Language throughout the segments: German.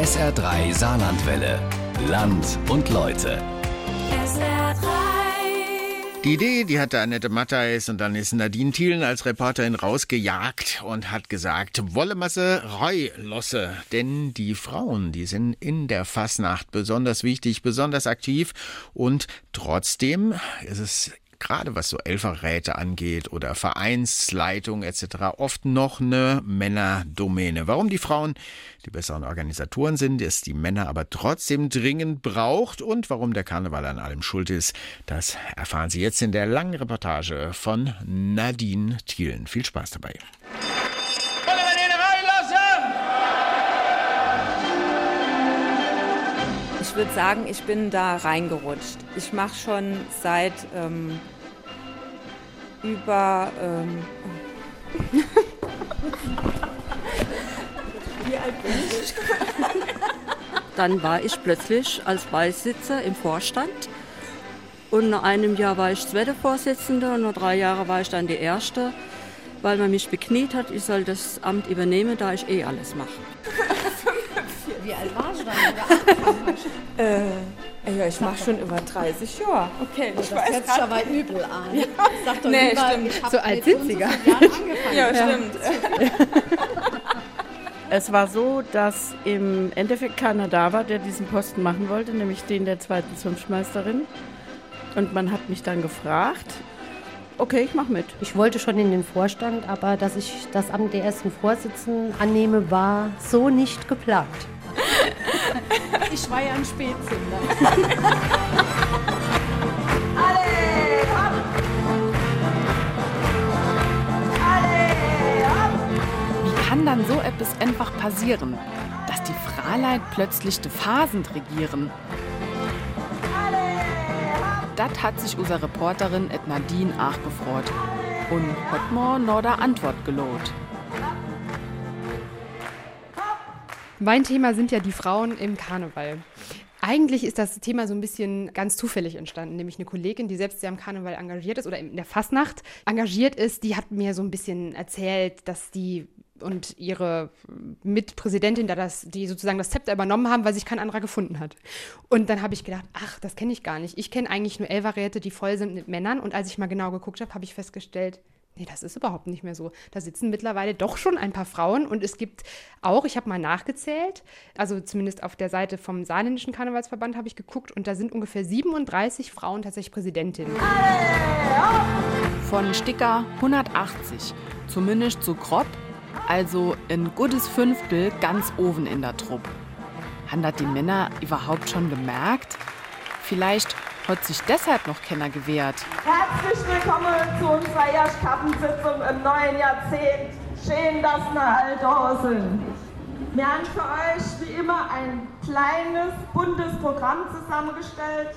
SR3 Saarlandwelle. Land und Leute. SR3. Die Idee, die hatte Annette Matthijs und dann ist Nadine Thielen als Reporterin rausgejagt und hat gesagt, Wollemasse Reulosse. Denn die Frauen, die sind in der Fasnacht besonders wichtig, besonders aktiv und trotzdem ist es gerade was so Elferräte angeht oder Vereinsleitung etc. oft noch eine Männerdomäne. Warum die Frauen die besseren Organisatoren sind, ist die Männer aber trotzdem dringend braucht und warum der Karneval an allem schuld ist, das erfahren Sie jetzt in der langen Reportage von Nadine Thielen. Viel Spaß dabei. Ich würde sagen, ich bin da reingerutscht. Ich mache schon seit ähm, über. Ähm, Wie alt bin ich? Dann war ich plötzlich als Beisitzer im Vorstand. Und nach einem Jahr war ich zweite Vorsitzende und nach drei Jahren war ich dann die erste, weil man mich bekniet hat, ich soll das Amt übernehmen, da ich eh alles mache. Wie alt? Äh, ja, ich mache schon über 30 Jahre. Okay, ich Das weiß hört sich aber übel an. Ja. Sag doch Nee, lieber, stimmt. ich So alt sind sie gar angefangen. Ja, stimmt. Es war so, dass im Endeffekt keiner da war, der diesen Posten machen wollte, nämlich den der zweiten Zunftmeisterin. Und man hat mich dann gefragt, okay, ich mache mit. Ich wollte schon in den Vorstand, aber dass ich das Amt der ersten Vorsitzenden annehme, war so nicht geplant. Ich war ja ein Spätzünder. Wie kann dann so etwas einfach passieren, dass die Fraleit plötzlich de Phasen regieren? Das hat sich unsere Reporterin et Nadine auch gefreut und hat mir noch der Antwort gelohnt. Mein Thema sind ja die Frauen im Karneval. Eigentlich ist das Thema so ein bisschen ganz zufällig entstanden, nämlich eine Kollegin, die selbst sehr am Karneval engagiert ist oder in der Fastnacht engagiert ist, die hat mir so ein bisschen erzählt, dass die und ihre Mitpräsidentin da das, die sozusagen das Zepter übernommen haben, weil sich kein anderer gefunden hat. Und dann habe ich gedacht, ach, das kenne ich gar nicht. Ich kenne eigentlich nur Elferräte, die voll sind mit Männern. Und als ich mal genau geguckt habe, habe ich festgestellt, Nee, das ist überhaupt nicht mehr so. Da sitzen mittlerweile doch schon ein paar Frauen und es gibt auch, ich habe mal nachgezählt, also zumindest auf der Seite vom Saarländischen Karnevalsverband habe ich geguckt und da sind ungefähr 37 Frauen tatsächlich Präsidentinnen. Von Sticker 180, zumindest so grob, also ein gutes Fünftel ganz oben in der Truppe. Haben das die Männer überhaupt schon gemerkt? Vielleicht hat sich deshalb noch keiner gewehrt. Herzlich willkommen zu unserer Erstkappensitzung im neuen Jahrzehnt. Schön, dass wir all da sind. Wir haben für euch wie immer ein kleines, buntes Programm zusammengestellt.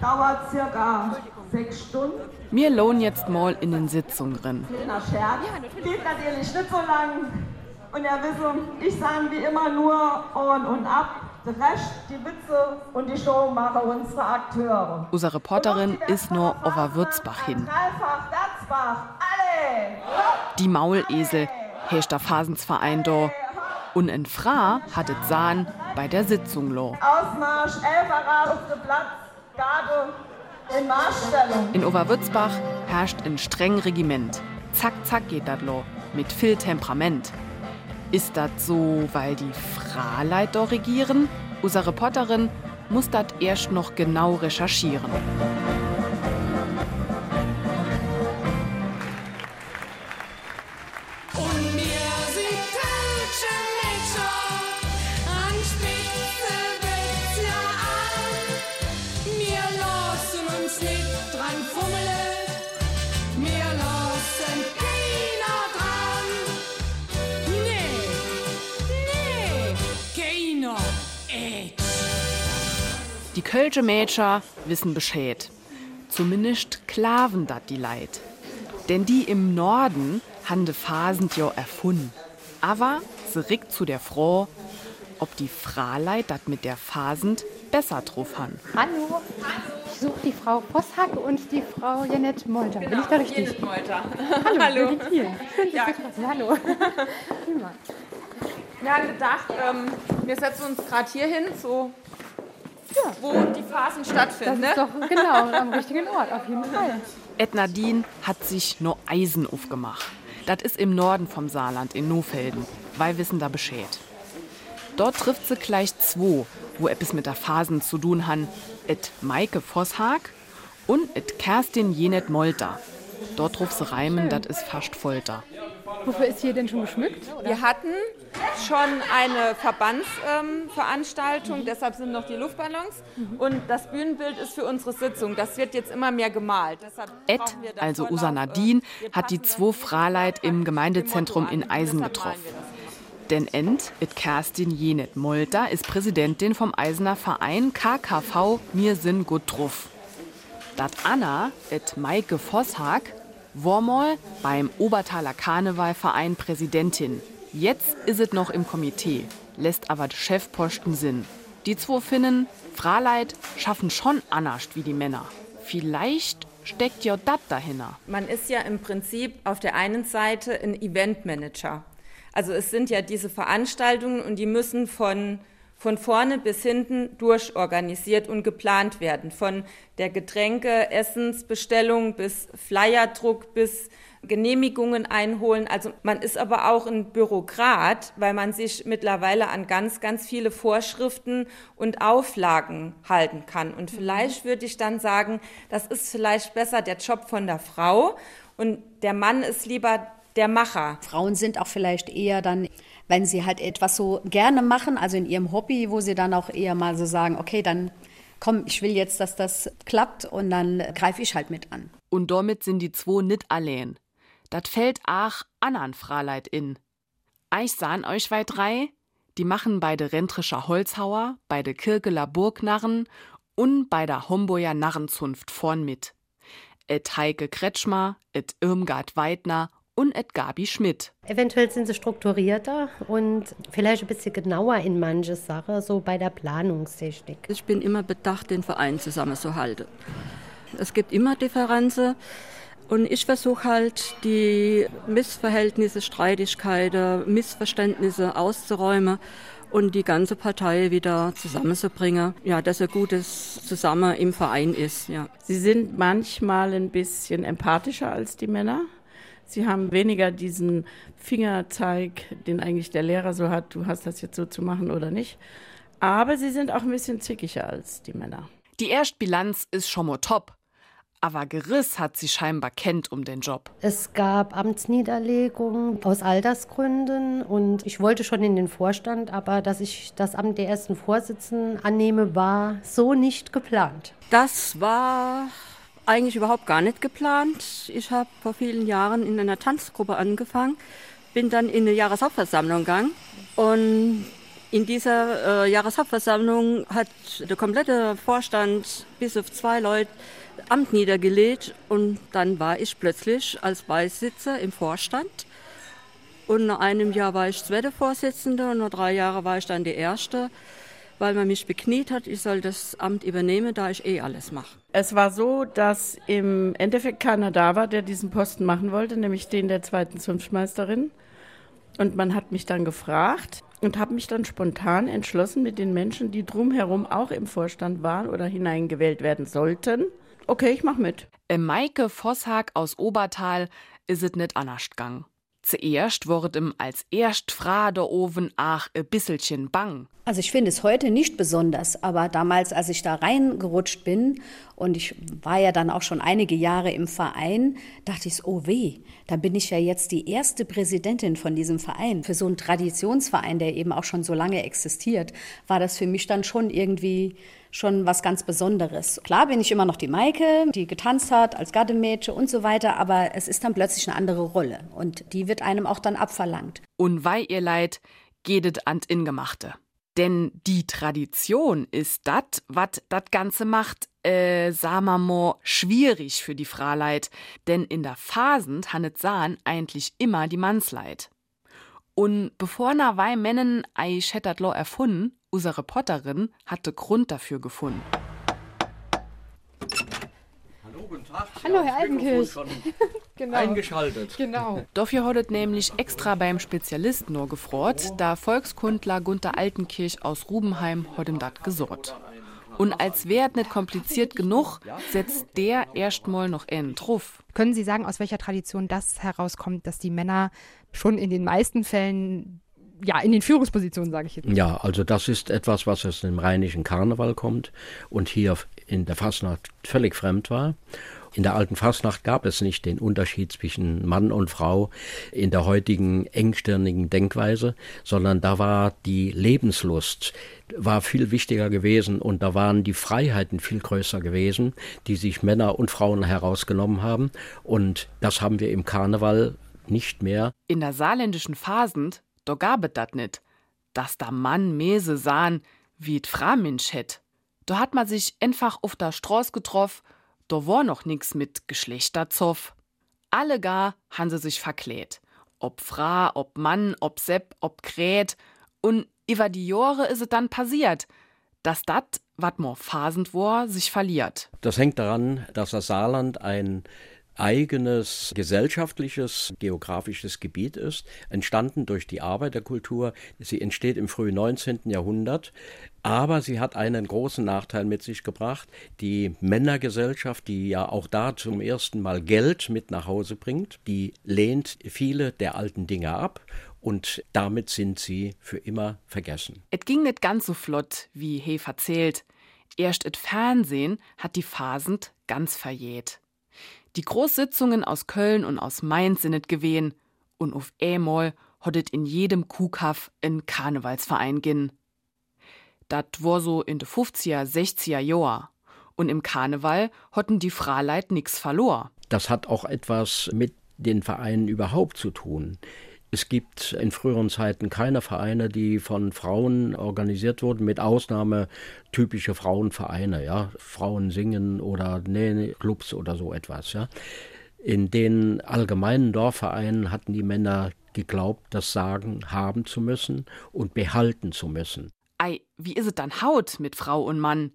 Dauert circa sechs Stunden. Wir lohnen jetzt mal in den Sitzungen drin. Kleiner Scherz. Geht natürlich nicht so lang. Und ihr wisst, ich sage wie immer nur on und ab. Der Rest, die Witze und die Show machen unsere Akteure. Unsere Reporterin ist nur Datzbach, alle! Die Maulesel, herrscht der Phasensverein da. Und in Fra hat es Sahn bei der Sitzung lo. Ausmarsch, Elferrad auf dem Platz, Garde in Marschstellung. In Oberwürzbach herrscht ein streng Regiment. Zack, zack geht das lo. Mit viel Temperament. Ist das so, weil die Fraleit da regieren? Unsere Reporterin muss das erst noch genau recherchieren. Kölsche Mädchen wissen Bescheid. Zumindest klaven dat die Leid. Denn die im Norden han de Phasen jo erfunden. Aber sie rickt zu der Frau, ob die Fraleit dat mit der Phasend besser drauf han. Hallo, ich suche die Frau Vosshack und die Frau Janette Molter. Bin ich da richtig? Molter. Hallo. Hallo. Schön, Ja. zu. Hallo. Wir haben gedacht, ähm, wir setzen uns gerade hier hin, so wo die Phasen stattfinden. Das ist ne? doch genau am richtigen Ort, auf jeden Fall. Ednadine hat sich no Eisen aufgemacht. Das ist im Norden vom Saarland, in Nofelden. Weil wissen da Bescheid. Dort trifft sie gleich zwei, wo etwas mit der Phasen zu tun han. Et Maike Vosshag und et Kerstin Jenet Molter. Dort ruft sie reimen, das ist fast Folter. Wofür ist hier denn schon geschmückt? Wir hatten schon eine Verbandsveranstaltung, ähm, deshalb sind noch die Luftballons. Und das Bühnenbild ist für unsere Sitzung. Das wird jetzt immer mehr gemalt. Ed, also Usa Nadine, hat die zwei Fraleit im Gemeindezentrum in Eisen getroffen. Denn End, it Kerstin Jenet Molter, ist Präsidentin vom Eisener Verein KKV Mir Sinn gut drauf. Dat Anna, et Maike Vosshag, war mal beim Obertaler Karnevalverein Präsidentin. Jetzt ist es noch im Komitee, lässt aber der Chefposten Sinn. Die zwei Finnen, Fraleit, schaffen schon anders wie die Männer. Vielleicht steckt ja das dahinter. Man ist ja im Prinzip auf der einen Seite ein Eventmanager. Also es sind ja diese Veranstaltungen und die müssen von von vorne bis hinten durchorganisiert und geplant werden. Von der Getränke, Essensbestellung bis Flyerdruck bis Genehmigungen einholen. Also man ist aber auch ein Bürokrat, weil man sich mittlerweile an ganz, ganz viele Vorschriften und Auflagen halten kann. Und vielleicht würde ich dann sagen, das ist vielleicht besser der Job von der Frau und der Mann ist lieber der Macher. Frauen sind auch vielleicht eher dann wenn sie halt etwas so gerne machen, also in ihrem Hobby, wo sie dann auch eher mal so sagen, okay, dann komm, ich will jetzt, dass das klappt und dann greife ich halt mit an. Und damit sind die zwei nicht allein. Dat fällt ach anan Fraleit in. Ich sahen euch weit drei, die machen beide Rentrischer Holzhauer, beide Kirkeler Burgnarren und bei der Homburger Narrenzunft vorn mit. Et Heike Kretschmer, et Irmgard Weidner und et Gabi Schmidt. Eventuell sind sie strukturierter und vielleicht ein bisschen genauer in manche Sachen, so bei der Planungstechnik. Ich bin immer bedacht, den Verein zusammenzuhalten. Es gibt immer Differenzen. Und ich versuche halt, die Missverhältnisse, Streitigkeiten, Missverständnisse auszuräumen und die ganze Partei wieder zusammenzubringen. Ja, dass ein gutes Zusammen im Verein ist. Ja. Sie sind manchmal ein bisschen empathischer als die Männer. Sie haben weniger diesen Fingerzeig, den eigentlich der Lehrer so hat, du hast das jetzt so zu machen oder nicht. Aber sie sind auch ein bisschen zickiger als die Männer. Die Erstbilanz ist schon mal top. Aber Geriss hat sie scheinbar kennt um den Job. Es gab Amtsniederlegungen aus Altersgründen und ich wollte schon in den Vorstand, aber dass ich das Amt der ersten Vorsitzenden annehme, war so nicht geplant. Das war eigentlich überhaupt gar nicht geplant. Ich habe vor vielen Jahren in einer Tanzgruppe angefangen, bin dann in eine Jahreshauptversammlung gegangen und in dieser äh, Jahreshauptversammlung hat der komplette Vorstand bis auf zwei Leute Amt niedergelegt und dann war ich plötzlich als Beisitzer im Vorstand. Und nach einem Jahr war ich zweite Vorsitzende und nach drei Jahren war ich dann die erste weil man mich bekniet hat, ich soll das Amt übernehmen, da ich eh alles mache. Es war so, dass im Endeffekt keiner da war, der diesen Posten machen wollte, nämlich den der zweiten Zunftmeisterin. Und man hat mich dann gefragt und habe mich dann spontan entschlossen mit den Menschen, die drumherum auch im Vorstand waren oder hineingewählt werden sollten. Okay, ich mach mit. Äh, Maike Vosshag aus Obertal is es nicht anders gegangen. Zuerst wurde ihm als erst fra der Oven ach e bisselchen bang. Also ich finde es heute nicht besonders, aber damals, als ich da reingerutscht bin und ich war ja dann auch schon einige Jahre im Verein, dachte ich, oh weh, da bin ich ja jetzt die erste Präsidentin von diesem Verein. Für so einen Traditionsverein, der eben auch schon so lange existiert, war das für mich dann schon irgendwie schon was ganz Besonderes. Klar bin ich immer noch die Maike, die getanzt hat als Gardemädchen und so weiter, aber es ist dann plötzlich eine andere Rolle und die wird einem auch dann abverlangt. Und weil ihr leid, gehtet an Ingemachte. Denn die Tradition ist dat, wat dat Ganze macht, äh, mal, schwierig für die Fraleit. Denn in der Phasen hannet sahen eigentlich immer die Mannsleit. Und bevor na wei Männen ei schettert lo erfunden, Unsere Reporterin hatte Grund dafür gefunden. Hallo, guten Tag. Hallo, Herr Altenkirch. genau. Eingeschaltet. Genau. Dafür hat nämlich extra beim Spezialisten nur gefroht, da Volkskundler Gunther Altenkirch aus Rubenheim hat ihm das gesorgt. Und als wäre nicht kompliziert genug, setzt der erstmal noch einen drauf. Können Sie sagen, aus welcher Tradition das herauskommt, dass die Männer schon in den meisten Fällen ja, in den Führungspositionen, sage ich jetzt. Ja, also das ist etwas, was aus dem rheinischen Karneval kommt und hier in der Fastnacht völlig fremd war. In der alten Fastnacht gab es nicht den Unterschied zwischen Mann und Frau in der heutigen engstirnigen Denkweise, sondern da war die Lebenslust war viel wichtiger gewesen und da waren die Freiheiten viel größer gewesen, die sich Männer und Frauen herausgenommen haben und das haben wir im Karneval nicht mehr. In der saarländischen Phasend, da gab es das nicht, dass der Mann Mese sahen, wie d Framinsch hätt. Da hat man sich einfach auf der Straße getroffen, da war noch nix mit Geschlechterzoff. Alle gar han sie sich verkläht. Ob Fra, ob Mann, ob Sepp, ob Krät. Und über die Jahre is es dann passiert, dass dat, wat mo phasend war, sich verliert. Das hängt daran, dass das Saarland ein eigenes gesellschaftliches, geografisches Gebiet ist, entstanden durch die Arbeiterkultur. Sie entsteht im frühen 19. Jahrhundert, aber sie hat einen großen Nachteil mit sich gebracht. Die Männergesellschaft, die ja auch da zum ersten Mal Geld mit nach Hause bringt, die lehnt viele der alten Dinge ab und damit sind sie für immer vergessen. Et ging nicht ganz so flott, wie He erzählt. Erst et Fernsehen hat die Phasend ganz verjäht. Die Großsitzungen aus Köln und aus Mainz sind et gewesen und auf einmal hattet in jedem Kuhkaff ein Karnevalsverein gin. Dat war so in de 50er, 60er Joa. Und im Karneval hatten die Fraleit nix verlor. Das hat auch etwas mit den Vereinen überhaupt zu tun. Es gibt in früheren Zeiten keine Vereine, die von Frauen organisiert wurden, mit Ausnahme typische Frauenvereine, ja, Frauen singen oder Nähclubs oder so etwas, ja. In den allgemeinen Dorfvereinen hatten die Männer geglaubt, das Sagen haben zu müssen und behalten zu müssen. Ei, wie is es dann Haut mit Frau und Mann?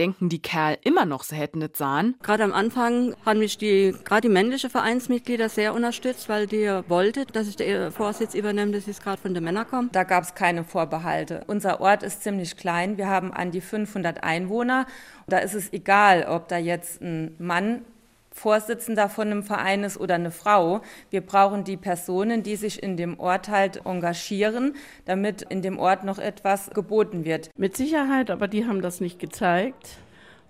Denken die Kerl immer noch, sie hätten es sahen? Gerade am Anfang haben mich die, gerade die männliche Vereinsmitglieder sehr unterstützt, weil die wollten, dass ich den Vorsitz übernehme, dass es gerade von den Männern kommt. Da gab es keine Vorbehalte. Unser Ort ist ziemlich klein. Wir haben an die 500 Einwohner. Da ist es egal, ob da jetzt ein Mann Vorsitzender von einem Verein ist oder eine Frau. Wir brauchen die Personen, die sich in dem Ort halt engagieren, damit in dem Ort noch etwas geboten wird. Mit Sicherheit, aber die haben das nicht gezeigt,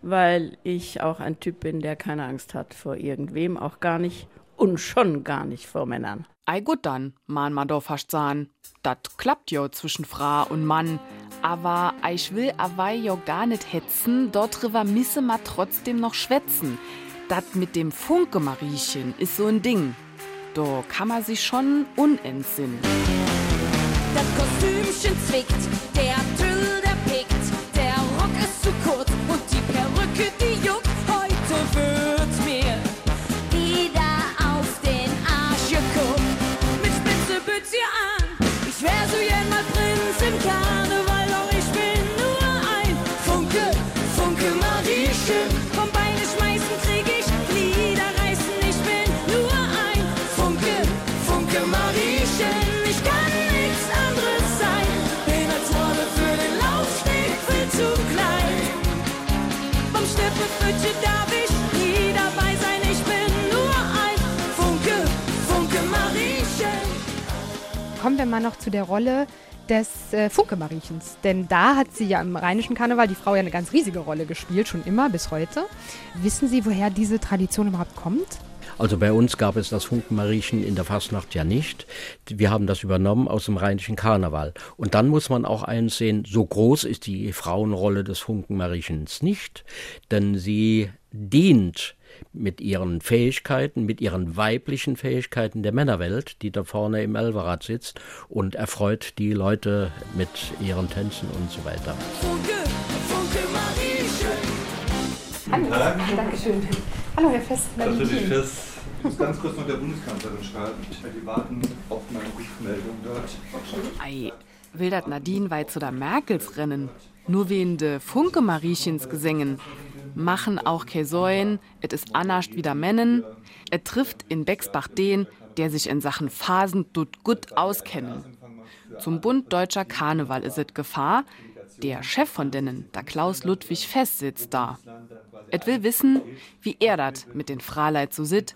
weil ich auch ein Typ bin, der keine Angst hat vor irgendwem, auch gar nicht und schon gar nicht vor Männern. Ei gut dann, man ma doch fast sagen. Dat klappt jo zwischen Fra und Mann. Aber ich will awei jo gar nicht hetzen, dort drüber misse ma trotzdem noch schwätzen. Das mit dem Funke-Mariechen ist so ein Ding. Da kann man sich schon unentsinnen. Das Kostümchen zwickt, der wir mal noch zu der Rolle des äh, Funke-Mariechens. Denn da hat sie ja im rheinischen Karneval die Frau ja eine ganz riesige Rolle gespielt, schon immer bis heute. Wissen Sie, woher diese Tradition überhaupt kommt? Also bei uns gab es das Funkenmariechen in der Fastnacht ja nicht. Wir haben das übernommen aus dem rheinischen Karneval. Und dann muss man auch eins sehen, so groß ist die Frauenrolle des Funkenmariechens nicht, denn sie dient mit ihren Fähigkeiten, mit ihren weiblichen Fähigkeiten der Männerwelt, die da vorne im Elverrad sitzt und erfreut die Leute mit ihren Tänzen und so weiter. Funke, Funke. Hallo, Dankeschön. Hallo, Herr Fest. Natürlich fest. Ich muss ganz kurz noch der Bundeskanzlerin schreiben. Die warten auf meine Rückmeldung dort. Ei, will dat Nadine weit zu der Merkels rennen? Nur wen de Funke Mariechens gesängen. Machen auch Käsäuen, et is annascht wieder Männen. Er trifft in Bexbach den, der sich in Sachen Phasen tut gut auskennen. Zum Bund Deutscher Karneval is et Gefahr. Der Chef von denen, der Klaus Ludwig Fest, sitzt da. Et will wissen, wie er dat mit den Fraleit so sit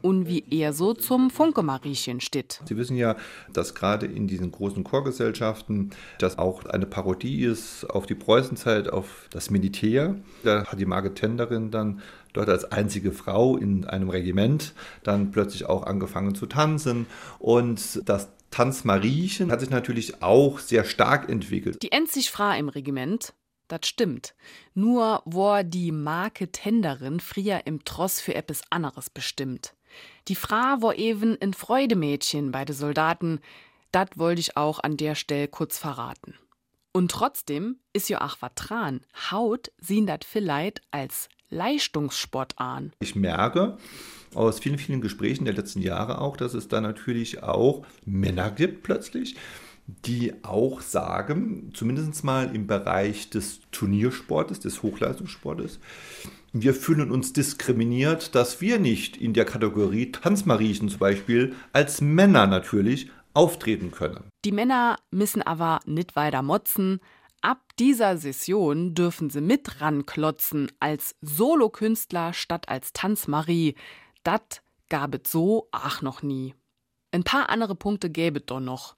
und wie er so zum Funke-Mariechen steht. Sie wissen ja, dass gerade in diesen großen Chorgesellschaften das auch eine Parodie ist auf die Preußenzeit, auf das Militär. Da hat die Margit Tenderin dann dort als einzige Frau in einem Regiment dann plötzlich auch angefangen zu tanzen. Und Tanzmariechen hat sich natürlich auch sehr stark entwickelt. Die endlich Fra im Regiment, das stimmt. Nur war die Marke Tenderin früher im Tross für etwas anderes bestimmt. Die Fra war eben ein Freudemädchen bei den Soldaten. Das wollte ich auch an der Stelle kurz verraten. Und trotzdem ist was dran. Haut sehen das vielleicht als Leistungssport an. Ich merke aus vielen, vielen Gesprächen der letzten Jahre auch, dass es da natürlich auch Männer gibt plötzlich, die auch sagen, zumindest mal im Bereich des Turniersportes, des Hochleistungssportes, wir fühlen uns diskriminiert, dass wir nicht in der Kategorie Tanzmariechen zum Beispiel als Männer natürlich auftreten können. Die Männer müssen aber nicht weiter motzen. Ab dieser Session dürfen sie mit ranklotzen als Solokünstler statt als Tanzmarie. Dat gab es so ach noch nie. Ein paar andere Punkte gäbe doch noch.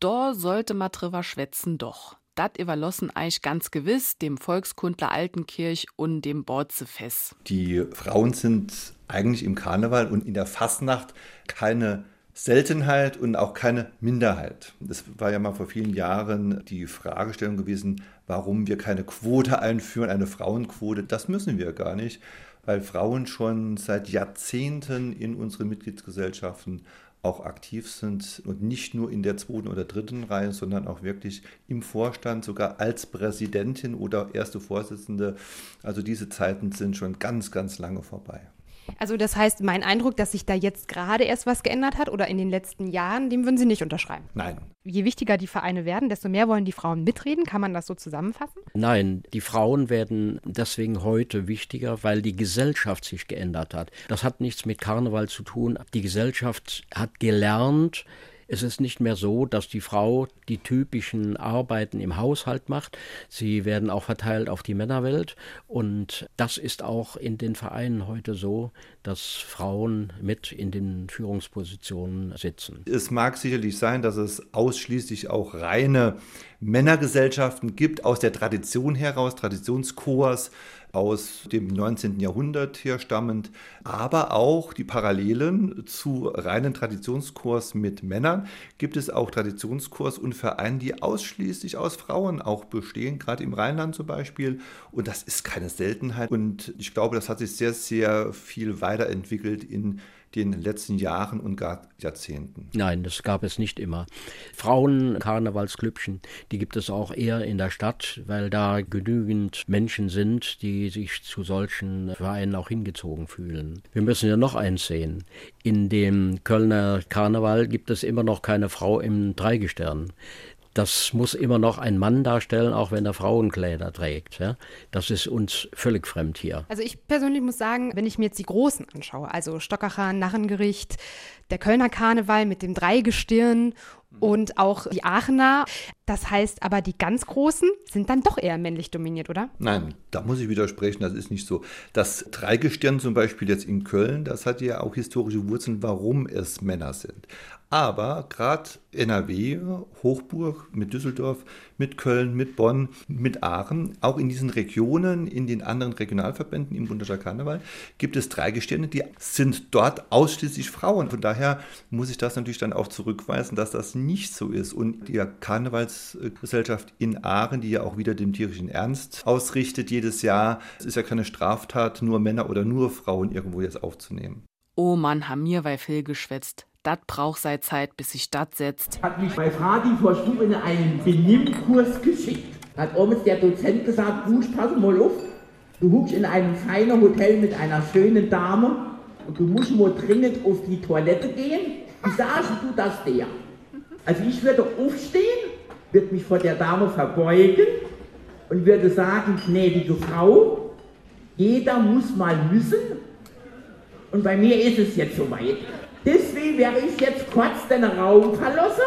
Da sollte ma drüber schwätzen doch. Dat überlassen eigentlich ganz gewiss dem Volkskundler Altenkirch und dem Borzefest. Die Frauen sind eigentlich im Karneval und in der Fastnacht keine Seltenheit und auch keine Minderheit. Das war ja mal vor vielen Jahren die Fragestellung gewesen, warum wir keine Quote einführen, eine Frauenquote. Das müssen wir gar nicht, weil Frauen schon seit Jahrzehnten in unseren Mitgliedsgesellschaften auch aktiv sind und nicht nur in der zweiten oder dritten Reihe, sondern auch wirklich im Vorstand, sogar als Präsidentin oder erste Vorsitzende. Also diese Zeiten sind schon ganz, ganz lange vorbei. Also das heißt, mein Eindruck, dass sich da jetzt gerade erst was geändert hat oder in den letzten Jahren, dem würden Sie nicht unterschreiben. Nein. Je wichtiger die Vereine werden, desto mehr wollen die Frauen mitreden. Kann man das so zusammenfassen? Nein, die Frauen werden deswegen heute wichtiger, weil die Gesellschaft sich geändert hat. Das hat nichts mit Karneval zu tun. Die Gesellschaft hat gelernt, es ist nicht mehr so, dass die Frau die typischen Arbeiten im Haushalt macht. Sie werden auch verteilt auf die Männerwelt. Und das ist auch in den Vereinen heute so, dass Frauen mit in den Führungspositionen sitzen. Es mag sicherlich sein, dass es ausschließlich auch reine Männergesellschaften gibt, aus der Tradition heraus, Traditionschors aus dem 19. Jahrhundert herstammend, aber auch die Parallelen zu reinen Traditionskurs mit Männern gibt es auch Traditionskurs und Vereine, die ausschließlich aus Frauen auch bestehen, gerade im Rheinland zum Beispiel. Und das ist keine Seltenheit. Und ich glaube, das hat sich sehr, sehr viel weiterentwickelt in den letzten Jahren und gar Jahrzehnten. Nein, das gab es nicht immer. Frauen-Karnevalsklüppchen, die gibt es auch eher in der Stadt, weil da genügend Menschen sind, die sich zu solchen Vereinen auch hingezogen fühlen. Wir müssen ja noch eins sehen. In dem Kölner Karneval gibt es immer noch keine Frau im Dreigestirn das muss immer noch ein Mann darstellen, auch wenn er Frauenkleider trägt. Ja? Das ist uns völlig fremd hier. Also ich persönlich muss sagen, wenn ich mir jetzt die Großen anschaue, also Stockacher, Narrengericht, der Kölner Karneval mit dem Dreigestirn und auch die Aachener. Das heißt aber, die ganz Großen sind dann doch eher männlich dominiert, oder? Nein, da muss ich widersprechen, das ist nicht so. Das Dreigestirn zum Beispiel jetzt in Köln, das hat ja auch historische Wurzeln, warum es Männer sind. Aber gerade NRW, Hochburg mit Düsseldorf, mit Köln, mit Bonn, mit Aachen, auch in diesen Regionen, in den anderen Regionalverbänden im Bundesstaat Karneval, gibt es drei Gestirne, die sind dort ausschließlich Frauen. Von daher muss ich das natürlich dann auch zurückweisen, dass das nicht so ist. Und die Karnevalsgesellschaft in Aachen, die ja auch wieder dem tierischen Ernst ausrichtet jedes Jahr, es ist ja keine Straftat, nur Männer oder nur Frauen irgendwo jetzt aufzunehmen. Oh Mann, haben mir bei Phil geschwätzt. Dat braucht sei Zeit, bis sich dat setzt. Hat mich bei Fradi vor Schule in einen Benimmkurs geschickt. Hat abends der Dozent gesagt, Busch, pass mal auf, du huckst in einem feinen Hotel mit einer schönen Dame und du musst mal dringend auf die Toilette gehen. Wie sagst du das der? Also ich würde aufstehen, würde mich vor der Dame verbeugen und würde sagen, gnädige Frau, Jeder muss mal müssen. Und bei mir ist es jetzt soweit. Deswegen werde ich jetzt kurz den Raum verlassen,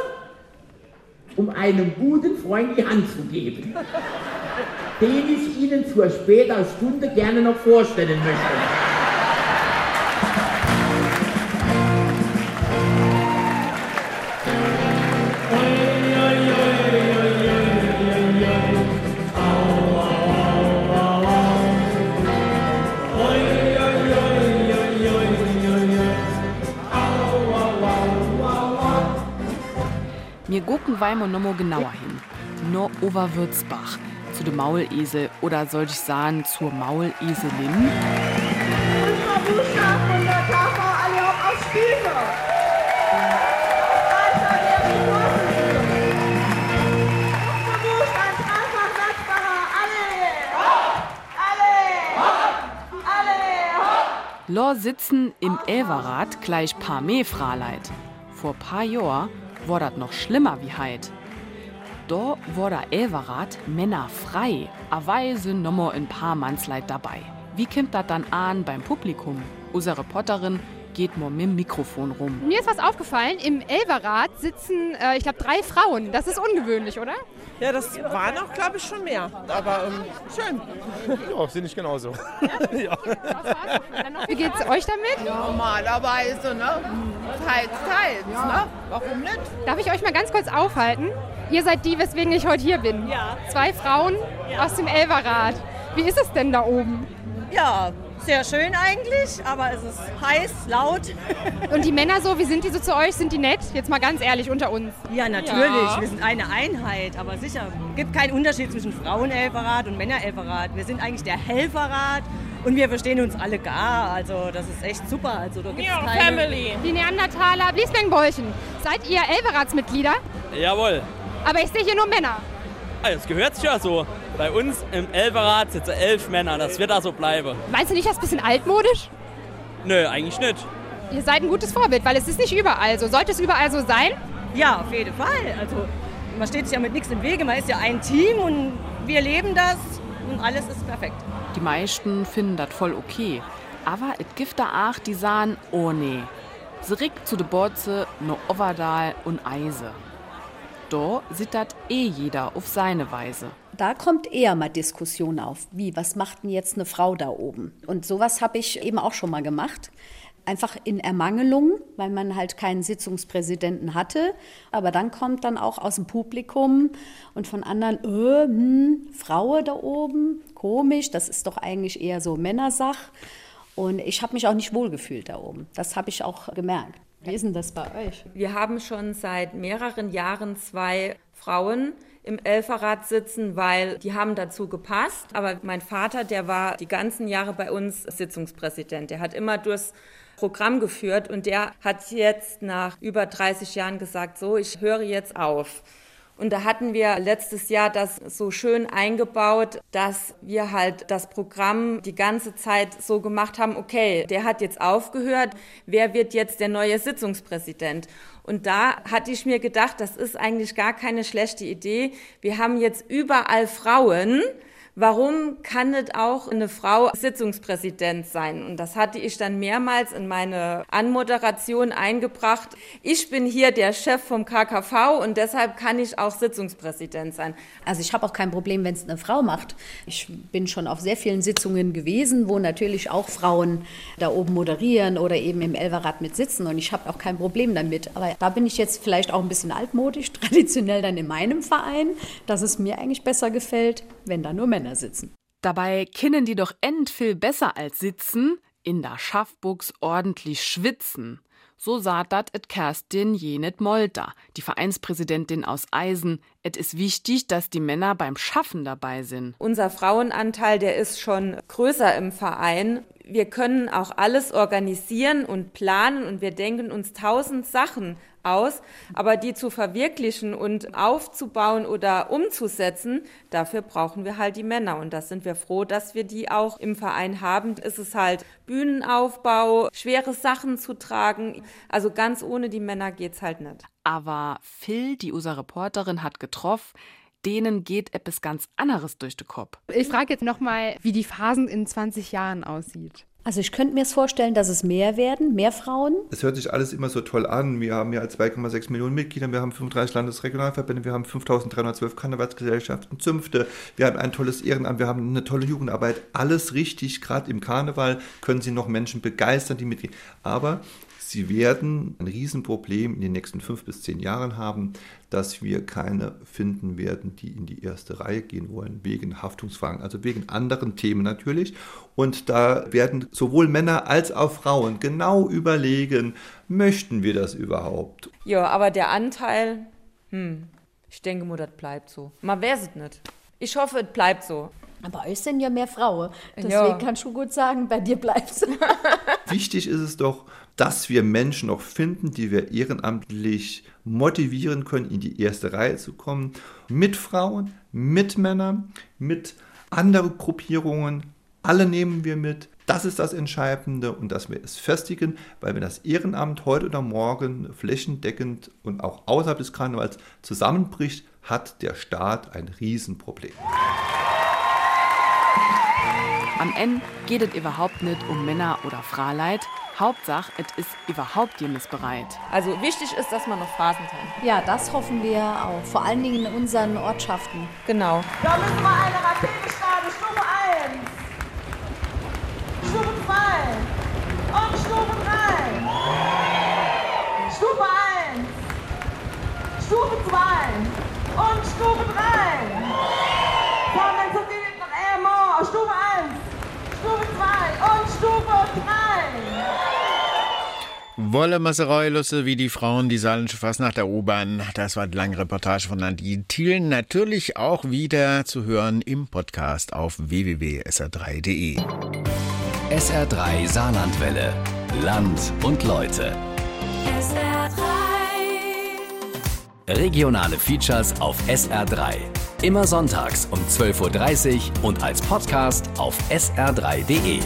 um einem guten Freund die Hand zu geben, den ich Ihnen zur späteren Stunde gerne noch vorstellen möchte. Wir gucken weimo nochmal genauer hin. No Oberwürzbach, zu dem Maulesel oder soll ich sagen zur Mauleselin? Lor sitzen im Elverrad gleich paar mehr Fraleit. Vor paar Jahr war das noch schlimmer wie heit. Da war der Elverrad Männer frei, sind nommer ein paar Mannsleit dabei. Wie kommt das dann an beim Publikum? Unsere Reporterin geht mal mit dem Mikrofon rum. Mir ist was aufgefallen. Im Elverrad sitzen, äh, ich glaube, drei Frauen. Das ist ungewöhnlich, oder? Ja, das waren auch, glaube ich, schon mehr. Aber ähm, schön. Ja, sehe ich genauso. ja. Wie geht's euch damit? Normalerweise, ne? Teils, teils, ne? Warum nicht? Darf ich euch mal ganz kurz aufhalten? Ihr seid die, weswegen ich heute hier bin. Ja. Zwei Frauen aus dem Elverrad. Wie ist es denn da oben? Ja, sehr schön eigentlich, aber es ist heiß, laut. Und die Männer so, wie sind die so zu euch? Sind die nett? Jetzt mal ganz ehrlich unter uns. Ja, natürlich. Ja. Wir sind eine Einheit, aber sicher. Es gibt keinen Unterschied zwischen Frauenelferrat und Männerelferrat. Wir sind eigentlich der Helferrat und wir verstehen uns alle gar. Also das ist echt super. Also da gibt's keine Family. Die Neandertaler, Bliesbängenbolchen. Seid ihr Elverratsmitglieder? Jawohl. Aber ich sehe hier nur Männer. Ah, Das gehört sich ja so. Bei uns im Elferrad sitzen elf Männer. Das wird da so bleiben. Meinst du nicht, das ist ein bisschen altmodisch? Nö, eigentlich nicht. Ihr seid ein gutes Vorbild, weil es ist nicht überall so. Sollte es überall so sein? Ja, auf jeden Fall. Also man steht sich ja mit nichts im Wege. Man ist ja ein Team und wir leben das und alles ist perfekt. Die meisten finden das voll okay. Aber es gibt da auch, die sagen, oh nee. Zurück zu de Borze, no Overdal und Eise. Da sieht das eh jeder auf seine Weise. Da kommt eher mal Diskussion auf. Wie, was macht denn jetzt eine Frau da oben? Und sowas habe ich eben auch schon mal gemacht. Einfach in Ermangelung, weil man halt keinen Sitzungspräsidenten hatte. Aber dann kommt dann auch aus dem Publikum und von anderen, äh, hm, Frau da oben, komisch, das ist doch eigentlich eher so Männersach. Und ich habe mich auch nicht wohlgefühlt da oben. Das habe ich auch gemerkt. Wie ist denn das bei euch? Wir haben schon seit mehreren Jahren zwei Frauen im Elferrat sitzen, weil die haben dazu gepasst. Aber mein Vater, der war die ganzen Jahre bei uns Sitzungspräsident. Der hat immer durchs Programm geführt und der hat jetzt nach über 30 Jahren gesagt, so, ich höre jetzt auf. Und da hatten wir letztes Jahr das so schön eingebaut, dass wir halt das Programm die ganze Zeit so gemacht haben, okay, der hat jetzt aufgehört, wer wird jetzt der neue Sitzungspräsident? Und da hatte ich mir gedacht, das ist eigentlich gar keine schlechte Idee. Wir haben jetzt überall Frauen. Warum kann nicht auch eine Frau Sitzungspräsident sein? Und das hatte ich dann mehrmals in meine Anmoderation eingebracht. Ich bin hier der Chef vom KKV und deshalb kann ich auch Sitzungspräsident sein. Also ich habe auch kein Problem, wenn es eine Frau macht. Ich bin schon auf sehr vielen Sitzungen gewesen, wo natürlich auch Frauen da oben moderieren oder eben im Elverrad mit sitzen und ich habe auch kein Problem damit. Aber da bin ich jetzt vielleicht auch ein bisschen altmodisch, traditionell dann in meinem Verein, dass es mir eigentlich besser gefällt, wenn da nur Männer sitzen. Dabei kennen die doch end viel besser als sitzen, in der Schaffbuchs ordentlich schwitzen. So sagt dat et Kerstin Jenet Molter, die Vereinspräsidentin aus Eisen. Et ist wichtig, dass die Männer beim Schaffen dabei sind. Unser Frauenanteil, der ist schon größer im Verein. Wir können auch alles organisieren und planen und wir denken uns tausend Sachen aus, aber die zu verwirklichen und aufzubauen oder umzusetzen, dafür brauchen wir halt die Männer und da sind wir froh, dass wir die auch im Verein haben. Es ist halt Bühnenaufbau, schwere Sachen zu tragen, also ganz ohne die Männer geht's halt nicht. Aber Phil, die unser Reporterin, hat getroffen, denen geht etwas ganz anderes durch den Kopf. Ich frage jetzt nochmal, wie die Phasen in 20 Jahren aussieht. Also ich könnte mir es vorstellen, dass es mehr werden, mehr Frauen. Es hört sich alles immer so toll an. Wir haben ja 2,6 Millionen Mitglieder, wir haben 35 Landesregionalverbände, wir haben 5312 Karnevalsgesellschaften, Zünfte, wir haben ein tolles Ehrenamt, wir haben eine tolle Jugendarbeit. Alles richtig, gerade im Karneval können Sie noch Menschen begeistern, die mitgehen. Aber Sie werden ein Riesenproblem in den nächsten fünf bis zehn Jahren haben, dass wir keine finden werden, die in die erste Reihe gehen wollen, wegen Haftungsfragen, also wegen anderen Themen natürlich. Und da werden sowohl Männer als auch Frauen genau überlegen, möchten wir das überhaupt? Ja, aber der Anteil, hm, ich denke mal, das bleibt so. Man weiß es nicht. Ich hoffe, es bleibt so. Aber euch sind ja mehr Frauen. Deswegen Ja. kannst du gut sagen, bei dir bleibt's. Wichtig ist es doch, dass wir Menschen noch finden, die wir ehrenamtlich motivieren können, in die erste Reihe zu kommen. Mit Frauen, mit Männern, mit anderen Gruppierungen. Alle nehmen wir mit. Das ist das Entscheidende und dass wir es festigen, weil wenn das Ehrenamt heute oder morgen flächendeckend und auch außerhalb des Karnevals zusammenbricht, hat der Staat ein Riesenproblem. Am Ende geht es überhaupt nicht um Männer oder Frauleid. Hauptsache, es ist überhaupt missbereit. Also wichtig ist, dass man noch Phasen kann. Ja, das hoffen wir auch. Vor allen Dingen in unseren Ortschaften. Genau. Da müssen wir eine Rakete starten. Wolle Massereulosse, wie die Frauen die saarländische Fasnacht erobern. Das war die lange Reportage von Nadine Thielen. Natürlich auch wieder zu hören im Podcast auf www.sr3.de. SR3 Saarlandwelle. Land und Leute. Regionale Features auf SR3. Immer sonntags um 12.30 Uhr und als Podcast auf sr3.de.